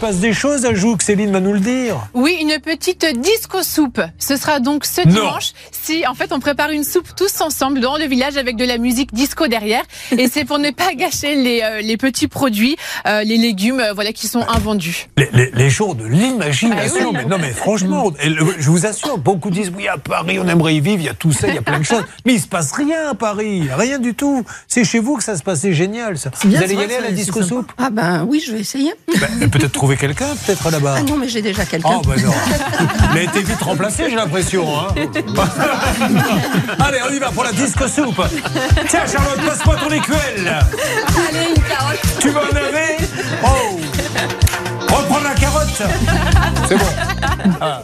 passe des choses à Joux, Céline va nous le dire. Oui, une petite disco soupe. Ce sera donc ce Non. dimanche. Si, en fait, on prépare une soupe tous ensemble dans le village avec de la musique disco derrière. Et c'est pour ne pas gâcher les, euh, les petits produits, euh, les légumes, euh, voilà, qui sont invendus. Les, les- les jours de l'imagination. Ah oui. mais non, mais franchement, et le- je vous assure, beaucoup disent oui, à Paris, on aimerait y vivre, il y a tout ça, il y a plein de choses. Mais il se passe rien à Paris, rien du tout. C'est chez vous que ça se passe, c'est génial. Ça. Vous allez y aller à la disco soupe Ah ben oui, je vais essayer. Ben, Peut-être trouver quelqu'un, peut-être là-bas. Ah non, mais j'ai déjà quelqu'un. Oh, bah non. Il a été vite remplacé, j'ai l'impression. hein. Allez, on y va pour la disco soupe. Tiens, Charlotte, passe-moi ton écuelle. Allez, une carotte. Tu vas en avez Oh Reprends la carotte C'est bon. Ah.